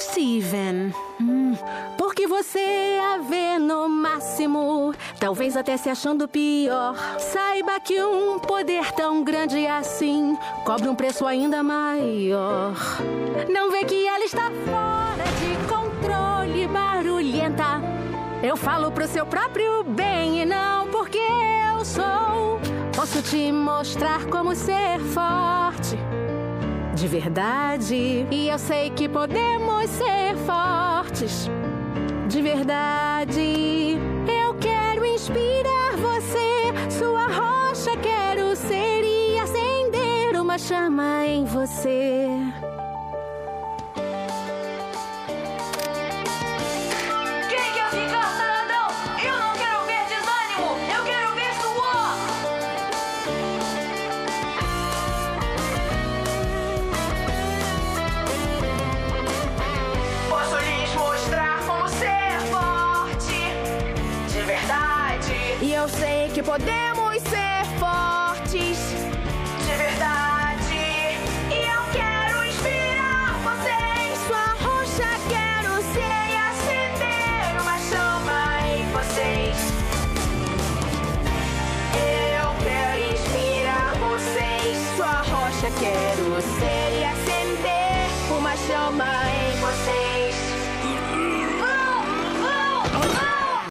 Steven. Hum, porque você a vê no máximo, talvez até se achando pior. Saiba que um poder tão grande assim cobra um preço ainda maior. Não vê que ela está fora de controle, barulhenta. Eu falo pro seu próprio bem e não porque eu sou. Posso te mostrar como ser forte de verdade. E eu sei que podemos ser fortes de verdade. Eu quero inspirar você, sua rocha quero ser e acender uma chama em você. E eu sei que podemos ser fortes. De verdade. E eu quero inspirar vocês. Sua rocha quero ser E acender uma chama em vocês. Eu quero inspirar vocês. Sua rocha quero ser e acender uma chama em.